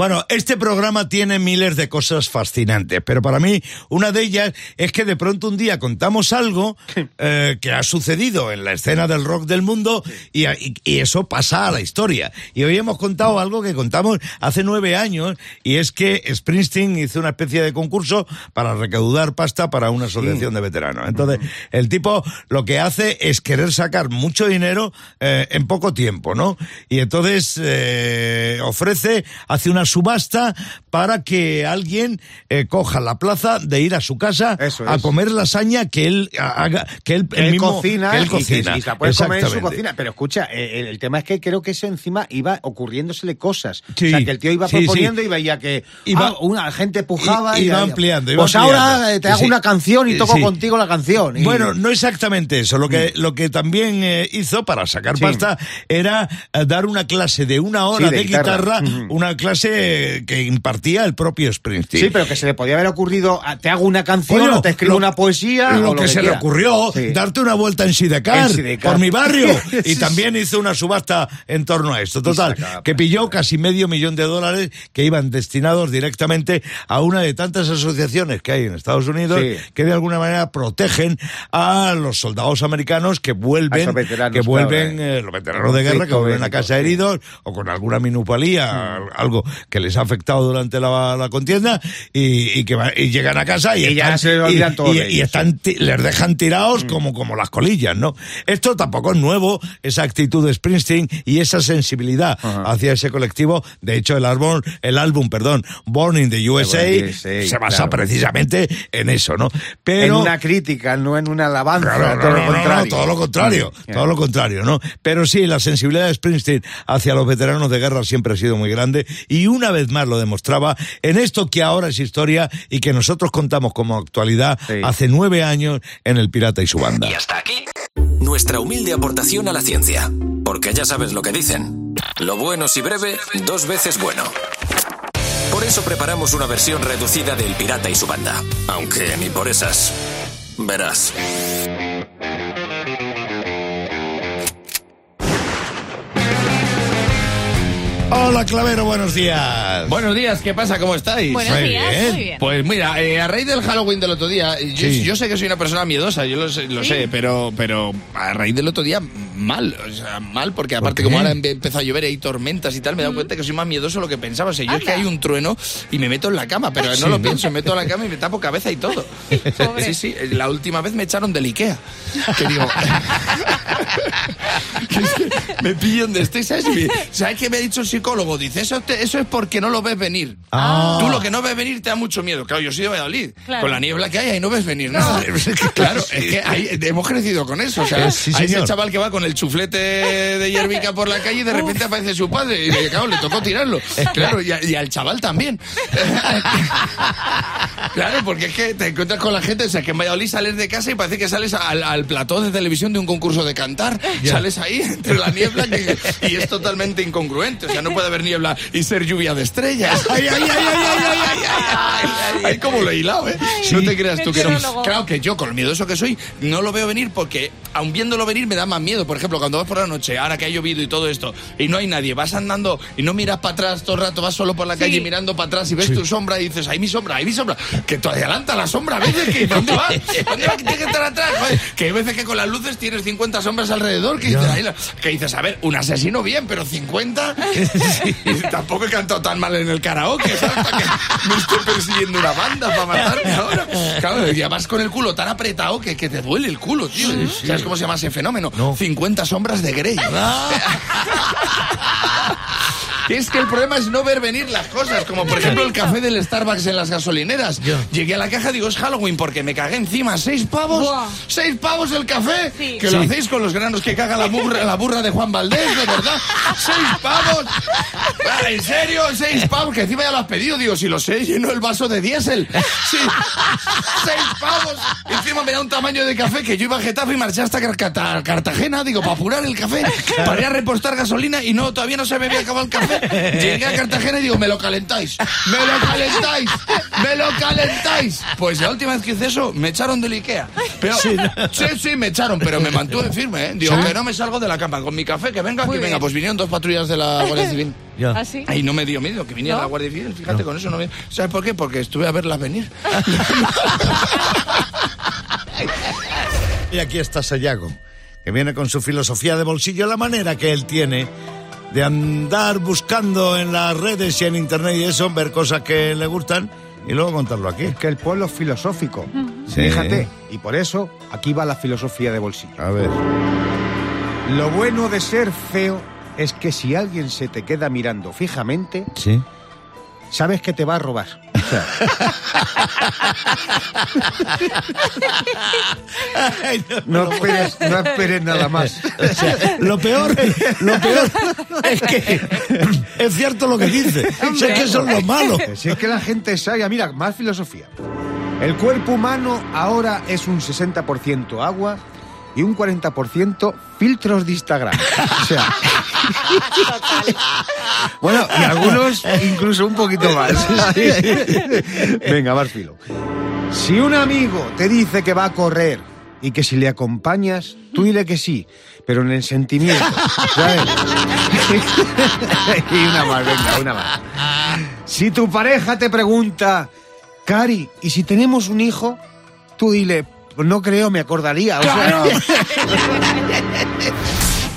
Bueno, este programa tiene miles de cosas fascinantes, pero para mí una de ellas es que de pronto un día contamos algo eh, que ha sucedido en la escena del rock del mundo y, y- y eso pasa a la historia. Y hoy hemos contado algo que contamos hace nueve años y es que Springsteen hizo una especie de concurso para recaudar pasta para una asociación de veteranos. Entonces, el tipo lo que hace es querer sacar mucho dinero eh, en poco tiempo, ¿no? Y entonces eh, ofrece, hace una subasta para que alguien eh, coja la plaza de ir a su casa Eso a es. comer lasaña que él haga, que él, Que él mismo- cocina, que él y que- cocina. y la puede comer en su cocina. Pero escucha, eh, el, el tema es que creo que eso encima iba ocurriéndosele cosas. Sí, o sea, que el tío iba sí, proponiendo sí. y veía que Iba- ah, una gente pujaba y, iba ampliando, iba Pues ampliando. ahora eh, te hago una canción y toco contigo la canción. Y- Bueno, no exactamente eso. Lo que, lo que también eh, hizo para sacar pasta era dar una clase de una hora de guitarra. Ujú. una clase eh, que impartía el propio Springsteen. Sí, pero que se le podía haber ocurrido, ah, te hago una canción o te escribo lo- una poesía. Lo, o que, se le ocurrió, Sí. darte una vuelta en Sidecar, por mi barrio. y también hizo una subasta en torno a esto. Total, que pilló casi medio millón de dólares que iban destinados directamente a una de tantas asociaciones que hay en Estados Unidos Sí. que de alguna manera protegen a los soldados americanos que vuelven, que vuelven, claro, eh, los veteranos de guerra que vuelven a casa heridos o con alguna minupalía, algo que les ha afectado durante la, la contienda y, y que va- y llegan a casa y, Y ya están, se olvidan y- todos y- de y ellos, están ti- les dejan tirados como, como las colillas, ¿no? Esto tampoco es nuevo, esa actitud de Springsteen y esa sensibilidad hacia ese colectivo. De hecho, el álbum, el álbum, perdón, Born in the USA, the se basa precisamente en eso, ¿no? En Pero una crítica, no en una alabanza. Claro, todo no, lo no, no, contrario. no, todo lo contrario, Mm, todo lo contrario, ¿no? Pero sí, la sensibilidad de Springsteen hacia los veteranos de guerra siempre ha sido muy grande y una vez más lo demostraba en esto que ahora es historia y que nosotros contamos como actualidad Sí. hace nueve años en El Pirata y su banda. Y hasta aquí nuestra humilde aportación a la ciencia. Porque ya sabes lo que dicen. Lo bueno si breve, dos veces bueno. Por eso preparamos una versión reducida del Pirata y su banda. Aunque ni por esas. Verás. Hola Clavero, buenos días. Buenos días, ¿qué pasa? ¿Cómo estáis? Buenos Muy días, bien. muy bien. Pues mira, eh, a raíz del Halloween del otro día, yo, Sí. yo sé que soy una persona miedosa, yo lo sé, lo Sí. sé, pero, pero a raíz del otro día, mal, o sea, mal, porque aparte qué? como ahora empe- empezó a llover y hay tormentas y tal, me he dado cuenta que soy más miedoso de lo que pensaba. O sea, yo es que hay un trueno y me meto en la cama, pero no lo pienso, me meto en la cama y me tapo cabeza y todo. Pobre. Sí, sí, la última vez me echaron del Ikea. Que digo... que es que me pillo donde estoy, ¿sabes? ¿Sabes qué me ha dicho el psicólogo? Dice, eso, te- eso es porque no lo ves venir. Ah. Tú lo que no ves venir te da mucho miedo. Claro, yo soy de Valladolid. Claro. Con la niebla que hay, ahí no ves venir nada. claro, es que ahí hemos crecido con eso. O sea, Eh, sí, hay ese chaval que va con el chuflete de hierbica por la calle y de repente aparece su padre. Y claro, le tocó tirarlo. Claro, y, a- y al chaval también. claro, porque es que te encuentras con la gente, o sea, que en Valladolid sales de casa y parece que sales al, al plató de televisión de un concurso de cantar. Sales ahí entre la niebla que- y es totalmente incongruente. O sea, no puede haber niebla y ser lluvia de estrellas. Ay, ay, ay, ay, ay, ay, ay, ay, ay, cómo lo he hilado, ¿eh? No te creas tú que no. Claro que yo, con lo miedoso que soy, no lo veo venir porque, aun viéndolo venir, me da más miedo. Por ejemplo, cuando vas por la noche, ahora que ha llovido y todo esto, y no hay nadie, vas andando y no miras para atrás todo el rato, vas solo por la calle mirando para atrás y ves tu sombra y dices, ahí mi sombra, ahí mi sombra. Que te adelanta la sombra a veces, que ¿dónde va? ¿Dónde va? Que tiene que estar atrás. Joder, que hay veces que con las luces tienes 50 sombras alrededor, que dices, ahí la- que dices, a ver, un asesino bien, pero 50. Y tampoco he cantado tan mal en el karaoke, ¿sabes? Para que me estoy persiguiendo una banda para matarme ahora. Claro, ya vas con el culo tan apretado que, que te duele el culo, tío. ¿Sabes cómo se llama ese fenómeno? 50 sombras de Grey. Es que el problema es no ver venir las cosas, como por ejemplo el café del Starbucks en las gasolineras. Llegué a la caja, digo, es Halloween porque me cagué encima. ¿Seis pavos? Buah. ¿Seis pavos el café? Sí. Que lo hacéis con los granos que caga la burra, la burra de Juan Valdés, de verdad. ¿Seis pavos? ¿En serio? ¿Seis pavos? Que encima ya lo has pedido. Digo, si lo sé, lleno el vaso de diésel. Sí. ¡Seis pavos! Encima me da un tamaño de café que yo iba a Getafe y marché hasta Cartagena, digo, para apurar el café, para ir a repostar gasolina y no, todavía no se me había acabado el café. Llegué a Cartagena y digo, me lo calentáis, me lo calentáis, me lo calentáis. Pues la última vez que hice eso, me echaron del Ikea. Pero, sí, sí, me echaron, pero me mantuve firme, ¿eh? Digo, que no me salgo de la cama con mi café, que venga, Muy que venga. bien. Pues vinieron dos patrullas de la Guardia Civil. Ya. ¿Ah, sí? Ahí no me dio miedo que viniera ¿No? la Guardia Civil, fíjate, con eso no me... ¿Sabes por qué? Porque estuve a verlas venir. Y aquí está Sayago, que viene con su filosofía de bolsillo, la manera que él tiene de andar buscando en las redes y en internet y eso, ver cosas que le gustan y luego contarlo aquí. Que el pueblo es filosófico. Sí. Fíjate. Y por eso, aquí va la filosofía de bolsillo. A ver. Lo bueno de ser feo es que si alguien se te queda mirando fijamente, Sí. sabes que te va a robar. No esperes, no esperes nada más. O sea, lo peor, lo peor es que es cierto lo que dice. Si es que eso es lo malo. Si es que la gente sabe, mira, más filosofía. El cuerpo humano ahora es un 60% agua y un 40% filtros de Instagram. O sea, bueno, y algunos incluso un poquito más. Venga, más filo. Si un amigo te dice que va a correr y que si le acompañas, tú dile que sí, pero en el sentimiento. ¿sabes? y una más, venga, una más. Si tu pareja te pregunta, Cari, ¿y si tenemos un hijo? Tú dile, no creo, me acordaría. O sea,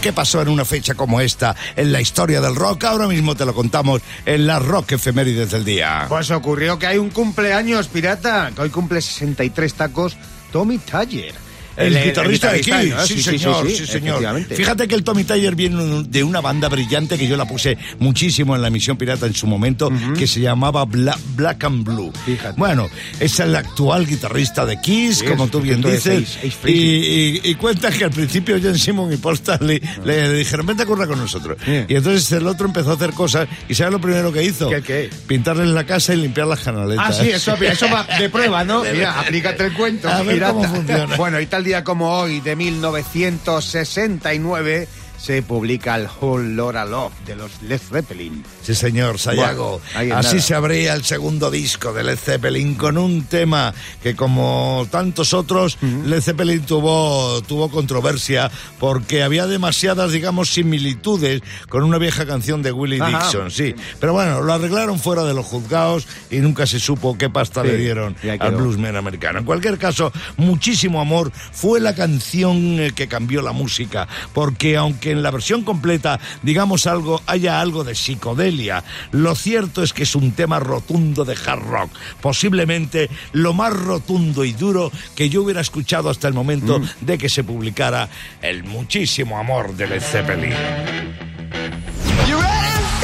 ¿Qué pasó en una fecha como esta en la historia del rock? Ahora mismo te lo contamos en las rock efemérides del día. Pues ocurrió que hay un cumpleaños, pirata, que hoy cumple 63 tacos, Tommy Taller. El, guitarrista de Kiss, ¿no? sí, señor, sí, señor. efectivamente. Fíjate que el Tommy Tyler viene de una banda brillante que yo la puse muchísimo en la emisión pirata en su momento, que se llamaba Bla- Black and Blue. Fíjate. Bueno, es el actual guitarrista de Kiss, Sí, como tú bien dices, Ace- Ace y, y, y cuenta que al principio John Simon y Paul Stanley le, le dijeron, vente a currar con nosotros. Sí. Y entonces el otro empezó a hacer cosas, y ¿sabes lo primero que hizo? ¿Qué, qué? Pintarles la casa y limpiar las canaletas. Ah, sí, eso, eso va de prueba, ¿no? Mira, aplícate el cuento. A ver pirata. cómo funciona. Bueno, y tal día como hoy, de 1969, se publica el Whole Lotta Love de los Led Zeppelin. Sí, señor, Sayago. Bueno, Así nada. se abría el segundo disco de Led Zeppelin con un tema que, como tantos otros, Led Zeppelin tuvo, tuvo controversia porque había demasiadas, digamos, similitudes con una vieja canción de Willie Ajá. Dixon, sí. Pero bueno, lo arreglaron fuera de los juzgados y nunca se supo qué pasta Sí, le dieron al bluesman americano. En cualquier caso, muchísimo amor fue la canción eh, que cambió la música, porque aunque en la versión completa, digamos algo, haya algo de psicodelia, lo cierto es que es un tema rotundo de hard rock, posiblemente lo más rotundo y duro que yo hubiera escuchado hasta el momento de que se publicara el muchísimo amor de Led Zeppelin.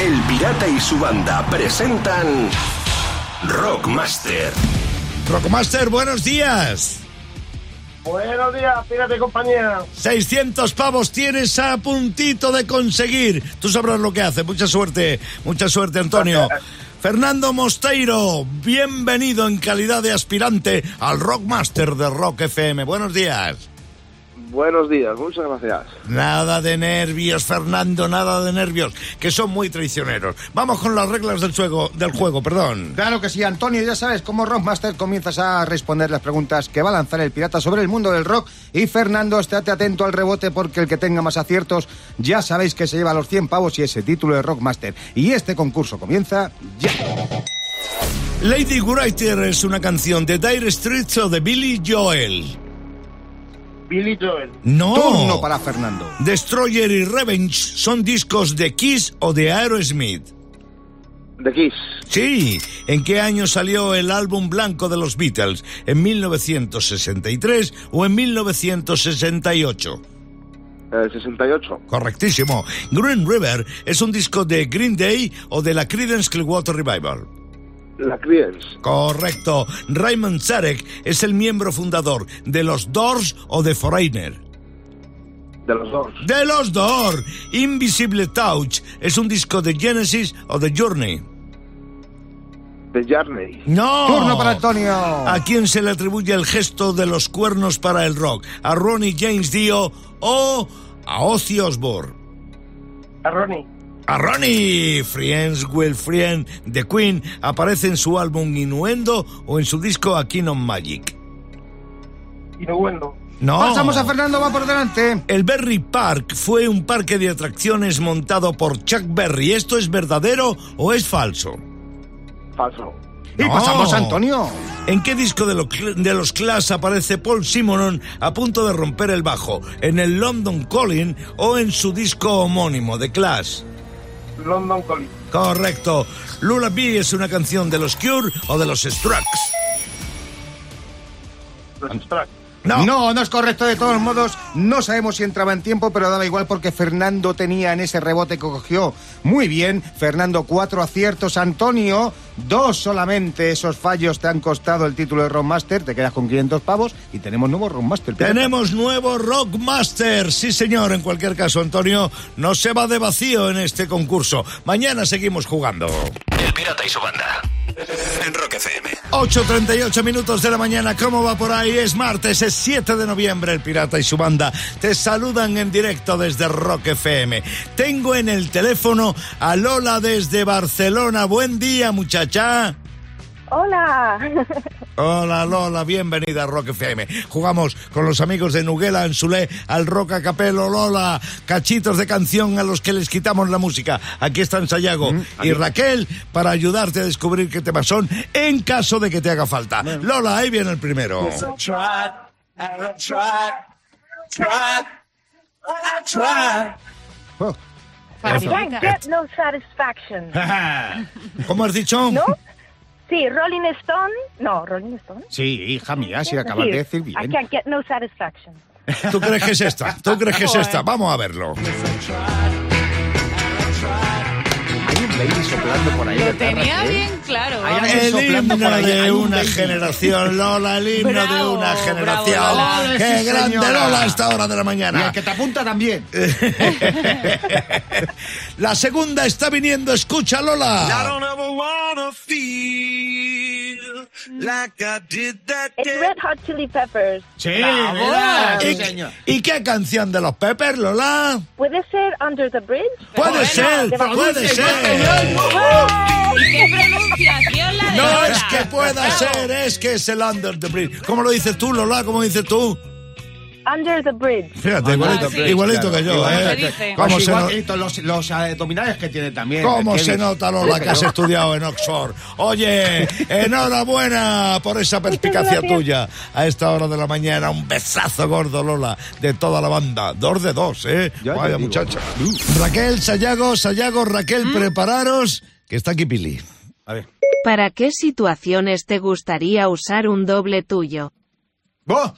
El Pirata y su banda presentan Rockmaster. Rockmaster, buenos días. Buenos días, fíjate compañía. 600 pavos tienes a puntito de conseguir. Tú sabrás lo que hace. Mucha suerte, mucha suerte, Antonio. Fernando Mosteiro, bienvenido en calidad de aspirante al Rockmaster de Rock FM. Buenos días. Buenos días, muchas gracias. Nada de nervios, Fernando, nada de nervios, que son muy traicioneros. Vamos con las reglas del juego, del juego, perdón. Claro que sí, Antonio, ya sabes, como Rockmaster comienzas a responder las preguntas que va a lanzar el pirata sobre el mundo del rock. Y Fernando, estate atento al rebote porque el que tenga más aciertos, ya sabéis que se lleva los 100 pavos y ese título de Rockmaster. Y este concurso comienza ya. Lady Writer es una canción de Dire Straits o de Billy Joel. Billy Joel, No. Turno para Fernando. Destroyer y Revenge son discos de Kiss o de Aerosmith. The Kiss, Sí, ¿en qué año salió el álbum blanco de los Beatles? ¿En 1963 o en 1968? el 68. Correctísimo. Green River es un disco de Green Day o de la Creedence Clearwater Revival. La Creedence, Correcto. Raymond Zarek es el miembro fundador de los Doors o de Foreigner. de los dos. De los Doors. Invisible Touch es un disco de Genesis o de Journey. The Journey, No. Turno para Antonio. ¿A quién se le atribuye el gesto de los cuernos para el rock? ¿A Ronnie James Dio o a Ozzy Osbourne? a Ronnie, A Ronnie, Friends Will Friend de Queen, aparece en su álbum Innuendo o en su disco Aquí on Magic. Y no. Pasamos a Fernando, va por delante. El Berry Park fue un parque de atracciones montado por Chuck Berry. ¿Esto es verdadero o es falso? Falso. Y No. pasamos a Antonio. ¿En qué disco de, lo- de los Clash aparece Paul Simonon a punto de romper el bajo? ¿En el London Calling o en su disco homónimo, The Clash? London Calling. Correcto. Lullaby es una canción de los Cure o de los Strokes. Los. No. No, no es correcto de todos modos. No sabemos si entraba en tiempo, pero daba igual porque Fernando tenía en ese rebote que cogió muy bien. Fernando, cuatro aciertos. Antonio, dos solamente. Esos fallos te han costado el título de Rockmaster. Te quedas con 500 pavos y tenemos nuevo Rockmaster. Tenemos nuevo Rockmaster. Sí, señor. En cualquier caso, Antonio, no se va de vacío en este concurso. Mañana seguimos jugando. El Pirata y su banda. En Rock FM. 8.38 minutos de la mañana, ¿cómo va por ahí? Es martes, es 7 de noviembre, el Pirata y su banda te saludan en directo desde Rock FM. Tengo en el teléfono a Lola desde Barcelona. Buen día, muchacha. Hola. Hola Lola, bienvenida a Rock FM. Jugamos con los amigos de Nuguela Anzulé al Rock a Capelo. Lola, cachitos de canción a los que les quitamos la música. Aquí están Sayago y Raquel para ayudarte a descubrir qué temas son en caso de que te haga falta. Lola, ahí viene el primero. Oh, Can't get no satisfaction. ¿Cómo has dicho? ¿No? Sí, Rolling Stone. No, Rolling Stone. Sí, hija mía, si acabas Sí, de decir I bien. can't get no satisfaction. ¿Tú crees que es esta? ¿Tú crees que es esta? Vamos a verlo. Baby soplando por ahí. Lo ¿verdad, tenía Raquel? bien claro. Hay alguien El soplando himno por ahí. de Hay un una baby. generación, Lola, el himno de Bravo, una bravo, generación. Lola. ¡Qué Sí, grande señora. Lola a esta hora de la Y mañana! el que te apunta también. La segunda está viniendo, escucha Lola. It's Red Hot Chili Peppers. Sí, Bravo. ¿verdad? ¿Y, Sí, señor. y qué canción de los Peppers, Lola? ¿Puede ser Under the Bridge? Puede Bueno, ser, de puede ser. ¿Y qué pronunciación la de No Lola? es que pueda ser, es que es el Under the Bridge. ¿Cómo lo dices tú, Lola? ¿Cómo dices tú? Under the Bridge. Fíjate, igualito, sí. igualito que yo, Igual ¿eh? dice. ¿Cómo Pues se, no- igualito los, los abdominales que tiene también. cómo se nota, Lola, que has estudiado en Oxford? Oye, enhorabuena por esa perspicacia tuya a esta hora de la mañana. Un besazo gordo, Lola, de toda la banda. Dos de dos, ¿eh? Ya Vaya muchacha. Raquel, Sayago, Sayago, Raquel, prepararos, que está aquí Pili. A ver. ¿Para qué situaciones te gustaría usar un doble tuyo? ¡Vos!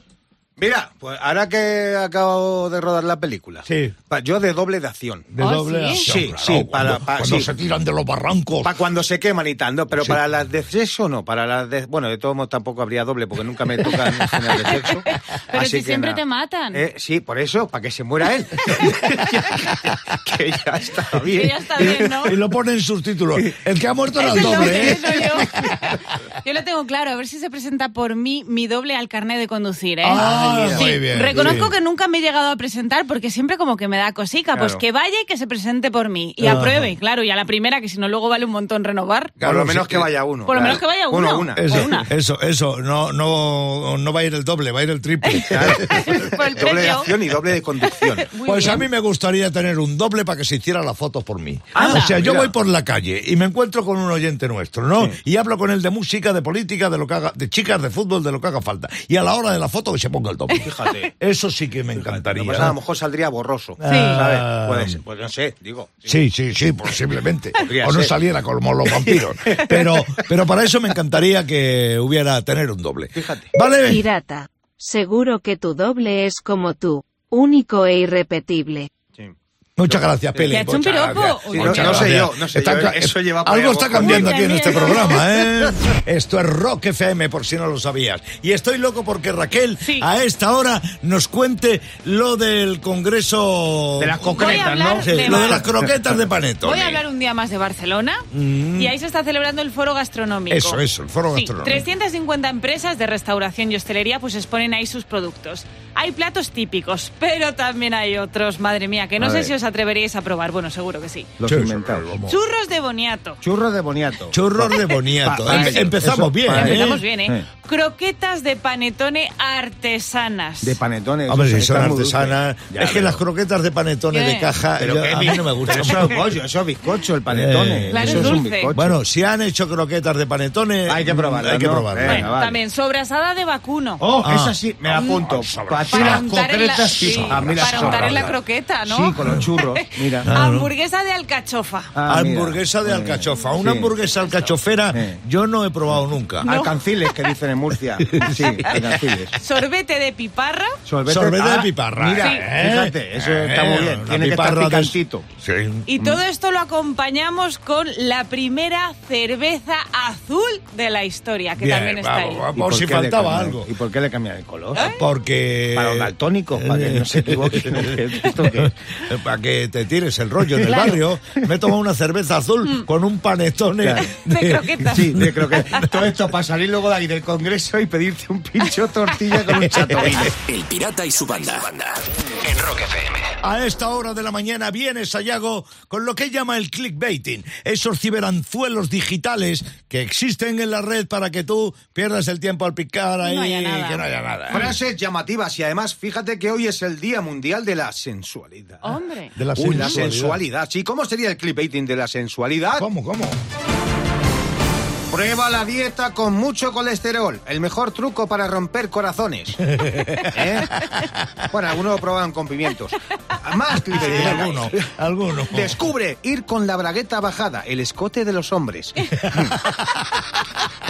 Mira, pues ahora que acabo de rodar la película. Sí. pa- Yo de doble de acción. De ¿Oh, doble sí? acción, Sí, claro, sí, para- cuando, para- cuando sí. se tiran de los barrancos. Para cuando se queman y tal, ¿no? Pero Sí. para las de sexo no, para las de... Bueno, de todos modos tampoco habría doble porque nunca me tocan escenas de sexo. Pero Así si que siempre te matan. Eh, sí, por eso, para que se muera él. que ya está bien. Que ya está bien, ¿no? Y lo pone en sus títulos. El que ha muerto era el doble, ¿eh? yo. Yo lo tengo claro, a ver si se presenta por mí mi doble al carnet de conducir, ¿eh? Ah, Sí, muy bien, Reconozco sí. que nunca me he llegado a presentar porque siempre como que me da cosica. Pues Claro. que vaya y que se presente por mí. Y apruebe, claro, y a la primera, que si no luego vale un montón renovar. Por Claro, lo menos sí, que vaya uno. Por lo claro. menos que vaya uno. Uno, una. Eso, O una. eso, eso, no, no, no va a ir el doble, va a ir el triple. Por el Doble de acción y doble de conducción. Muy Pues a mí me gustaría tener un doble para que se hiciera la foto por mí. Anda. o sea, yo voy por la calle y me encuentro con un oyente nuestro, ¿no? Y hablo con él de música, de política, de lo que haga, de chicas, de fútbol, de lo que haga falta. Y a la hora de la foto que se ponga el. Fíjate. Eso sí que me encantaría. Lo que pasa, a lo mejor saldría borroso. Sí. ¿Sabes? Puede ser, pues no sé, digo. Sí, sí, sí, posiblemente. Podría o no ser. saliera como los vampiros. Pero, pero para eso me encantaría que hubiera tener un doble. Fíjate. ¿Vale? Pirata. Seguro que tu doble es como tú, único e irrepetible. Muchas gracias, Pili. ¿Te ha hecho un piropo? no- Muchas no sé yo, no sé yo, ca- eso lleva Algo está cambiando aquí en este programa, ¿eh? Esto es Rock FM, por si no lo sabías. Y estoy loco porque Raquel, Sí. a esta hora, nos cuente lo del Congreso... De las concretas, ¿no? Sí, de lo de las croquetas de Panettone. Voy a hablar un día más de Barcelona y ahí se está celebrando el foro gastronómico. Mm. Eso, eso, el foro Sí, gastronómico. 350 empresas de restauración y hostelería pues exponen ahí sus productos. Hay platos típicos, pero también hay otros, madre mía, que no A sé ver. si os atreveríais a probar. Bueno, seguro que sí. Los sí, inventados. Churros de boniato. Churros de boniato. Churros de boniato. Pa- pa- Em- Empezamos eso, bien, ¿eh? Empezamos bien, ¿eh? Eh. Croquetas de panetone artesanas. De panetones. Hombre, si son artesanas. Es que las croquetas de panetone ¿Qué? de caja Pero yo- qué a mí no me gustan. Eso es bollo, eso es bizcocho, el panetone. Eh. Claro, eso es es un dulce. bizcocho. Bueno, si han hecho croquetas de panetone. Hay que probarlas, Hay que ¿no? probarlas. Venga, Bueno, vale. también sobrasada de vacuno. Oh, Ah. esa sí, me la apunto. Para untar en la- concretas, sí, sí. A mí las para untar en la croqueta, ¿no? Sí, con los churros, mira. Ah, Hamburguesa de alcachofa. Ah, mira. hamburguesa de Eh, alcachofa. Una sí. hamburguesa alcachofera Eh. yo no he probado nunca. Alcanciles, que dicen en Murcia. Sí, alcanciles. Sorbete de piparra. Sorbete, Sorbete de ah, piparra. Mira, ¿eh? fíjate, eso está muy bien. Tiene que estar de-. Sí. Y todo esto lo acompañamos con la primera cerveza azul de la historia, que Bien, también está vamos, ahí. vamos. ¿Y Por si qué le faltaba algo. ¿Y por qué le cambian el color? Porque. Para los daltónicos, para que no se equivoquen. ¿Esto qué? Para que te tires el rollo en el Claro. barrio, me he tomado una cerveza azul con un panetone Claro. De croquetas. Sí, de creo que todo esto para salir luego de ahí del congreso y pedirte un pincho tortilla con un chatovino. El pirata y su banda. En Rock FM. A esta hora de la mañana viene Sayago con lo que llama el clickbaiting, esos ciberanzuelos digitales que existen en la red para que tú pierdas el tiempo al picar ahí haya nada. que no haya nada. Frases llamativas y además fíjate que hoy es el Día Mundial de la Sensualidad. Hombre. De la Uy, la sensualidad. Sí, ¿cómo sería el clickbaiting de la sensualidad? ¿Cómo, cómo? Prueba la dieta con mucho colesterol. El mejor truco para romper corazones. ¿Eh? Bueno, algunos lo proban con pimientos. Más Sí, alguno, alguno. Descubre ir con la bragueta bajada, el escote de los hombres.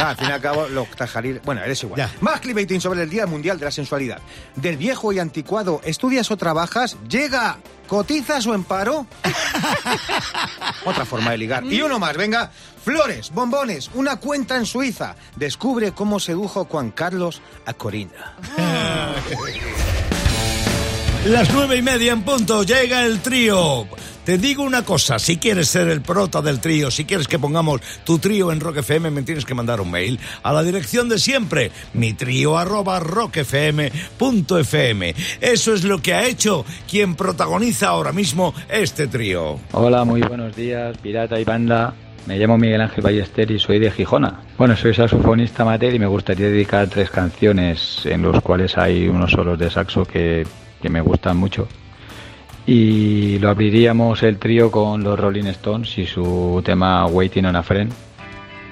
Al fin y al cabo, los tajariles. Bueno, eres igual. Ya. Más clickbaiting sobre el Día Mundial de la Sensualidad. Del viejo y anticuado, ¿estudias o trabajas? Llega. ¿Cotizas o en paro? Otra forma de ligar. Y uno más, venga. Flores, bombones, una cuenta en Suiza. Descubre cómo sedujo Juan Carlos a Corina. Las nueve y media en punto, llega el trío. Te digo una cosa, si quieres ser el prota del trío, si quieres que pongamos tu trío en Rock FM, me tienes que mandar un mail a la dirección de siempre, mi trío arroba rockfm.fm. Eso es lo que ha hecho quien protagoniza ahora mismo este trío. Hola, muy buenos días, pirata y banda. Me llamo Miguel Ángel Ballester y soy de Gijona. Bueno, soy saxofonista amateur y me gustaría dedicar tres canciones en los cuales hay unos solos de saxo que, que me gustan mucho. Y lo abriríamos el trío con los Rolling Stones y su tema Waiting on a Friend,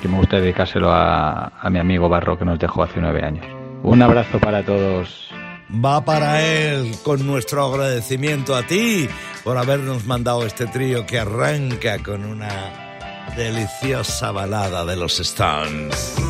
que me gusta dedicárselo a, a mi amigo Barro que nos dejó hace nueve años. Un abrazo para todos. Va para él con nuestro agradecimiento a ti por habernos mandado este trío que arranca con una deliciosa balada de los Stones.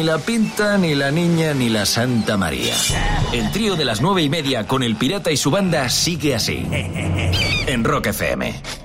Ni la Pinta, ni la Niña, ni la Santa María. El trío de las nueve y media con el pirata y su banda sigue así. En Rock FM.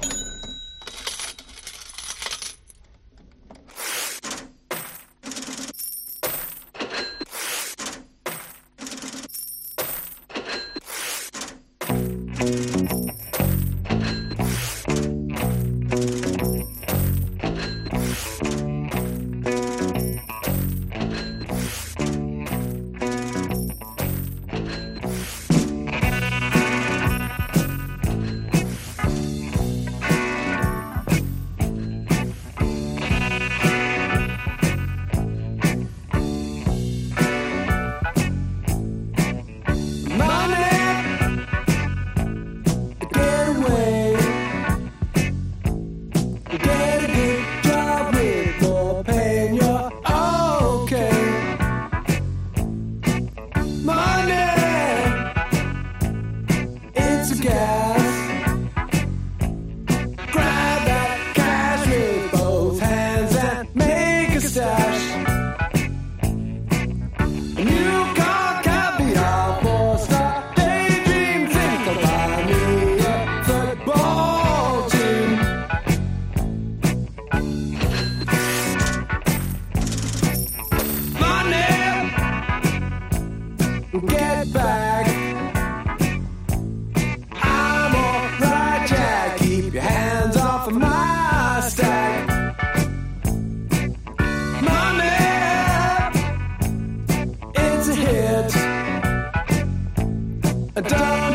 Don't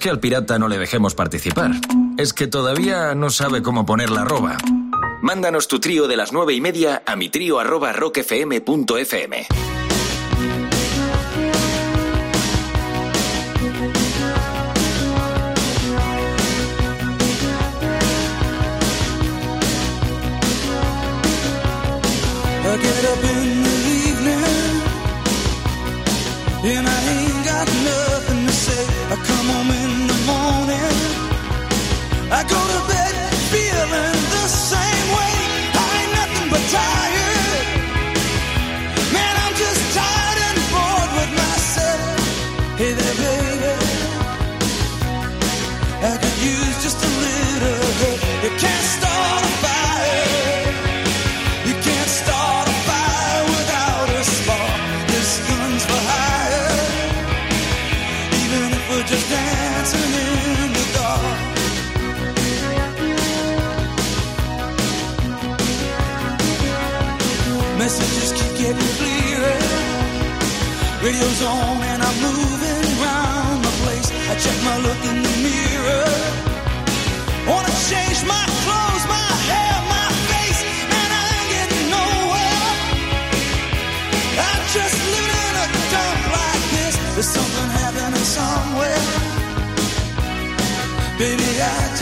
es que al pirata no le dejemos participar, es que todavía no sabe cómo poner la arroba. Mándanos tu trío de las nueve y media a mi trío arroba rockfm.fm. I get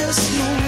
just know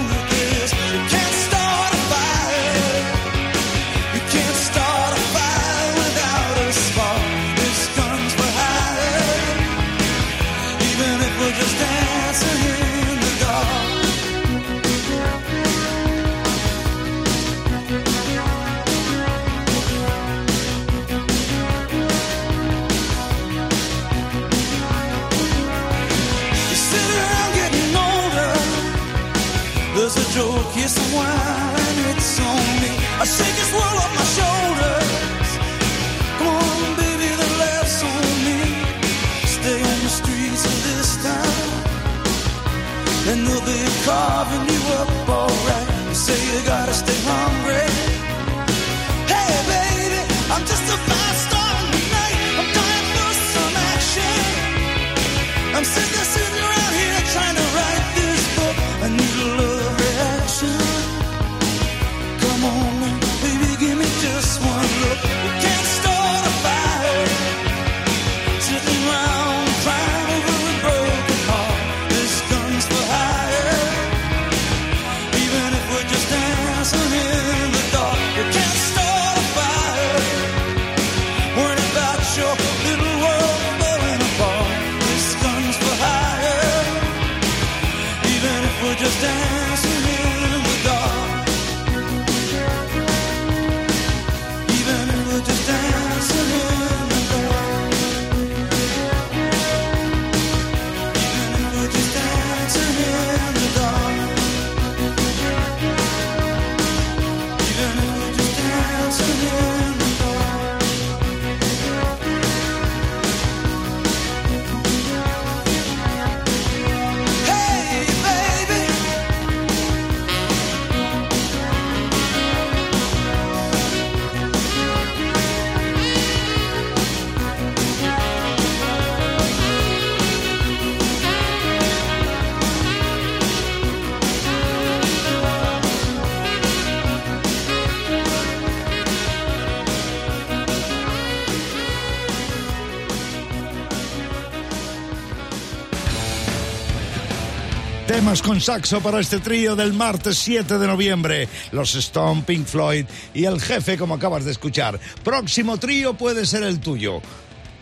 Temas con saxo para este trío del martes 7 de noviembre. Los Stone, Pink Floyd y el jefe, como acabas de escuchar. Próximo trío puede ser el tuyo.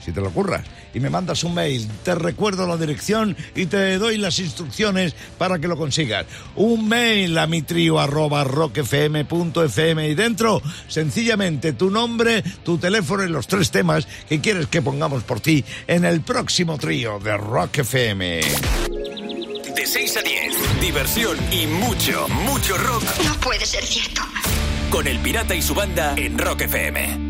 Si te lo ocurra. Y me mandas un mail, te recuerdo la dirección y te doy las instrucciones para que lo consigas. Un mail a mi trío arroba rockfm.fm y dentro, sencillamente tu nombre, tu teléfono y los tres temas que quieres que pongamos por ti en el próximo trío de Rock FM. De 6 a 10, diversión y mucho, mucho rock No puede ser cierto. con El Pirata y su banda en Rock FM.